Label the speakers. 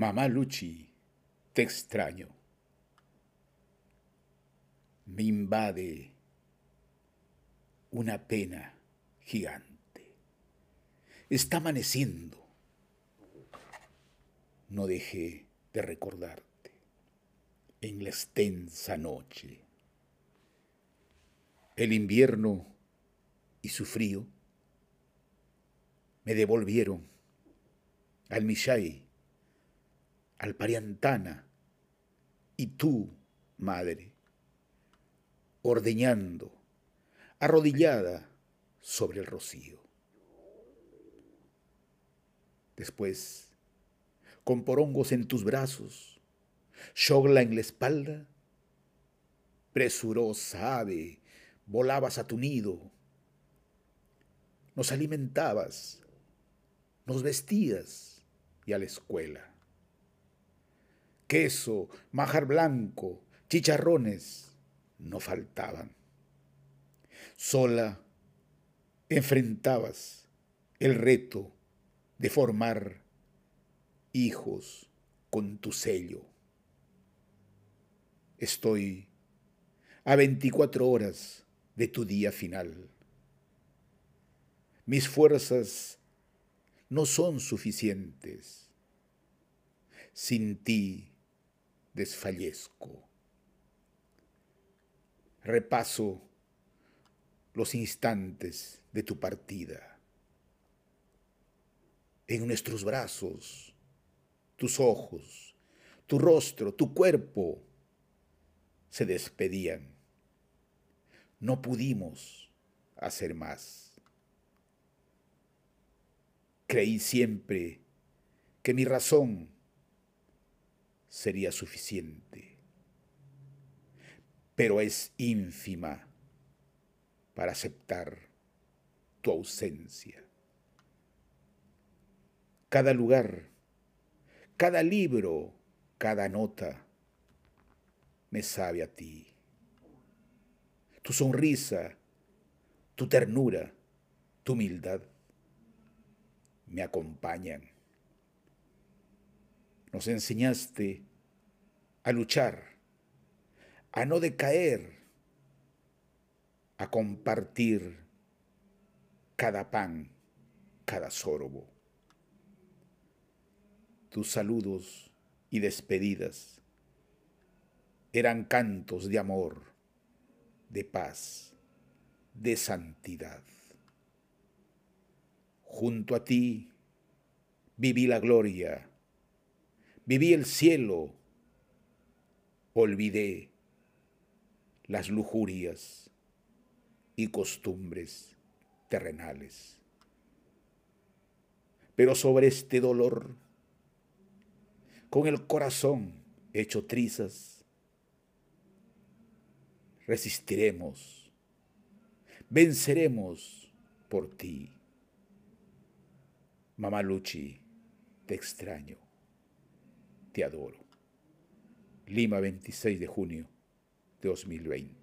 Speaker 1: Mamá Luchi, te extraño. Me invade una pena gigante. Está amaneciendo. No dejé de recordarte en la extensa noche. El invierno y su frío me devolvieron al Mishai al Pariantana, y tú, madre, ordeñando, arrodillada sobre el rocío. Después, con porongos en tus brazos, shogla en la espalda, presurosa ave, volabas a tu nido, nos alimentabas, nos vestías y a la escuela queso, majar blanco, chicharrones, no faltaban. Sola enfrentabas el reto de formar hijos con tu sello. Estoy a 24 horas de tu día final. Mis fuerzas no son suficientes. Sin ti desfallezco. Repaso los instantes de tu partida. En nuestros brazos, tus ojos, tu rostro, tu cuerpo se despedían. No pudimos hacer más. Creí siempre que mi razón sería suficiente, pero es ínfima para aceptar tu ausencia. Cada lugar, cada libro, cada nota me sabe a ti. Tu sonrisa, tu ternura, tu humildad me acompañan nos enseñaste a luchar, a no decaer, a compartir cada pan, cada sorbo. Tus saludos y despedidas eran cantos de amor, de paz, de santidad. Junto a ti viví la gloria Viví el cielo, olvidé las lujurias y costumbres terrenales. Pero sobre este dolor, con el corazón hecho trizas, resistiremos, venceremos por ti. Mamá Luchi, te extraño te adoro. Lima, 26 de junio de 2020.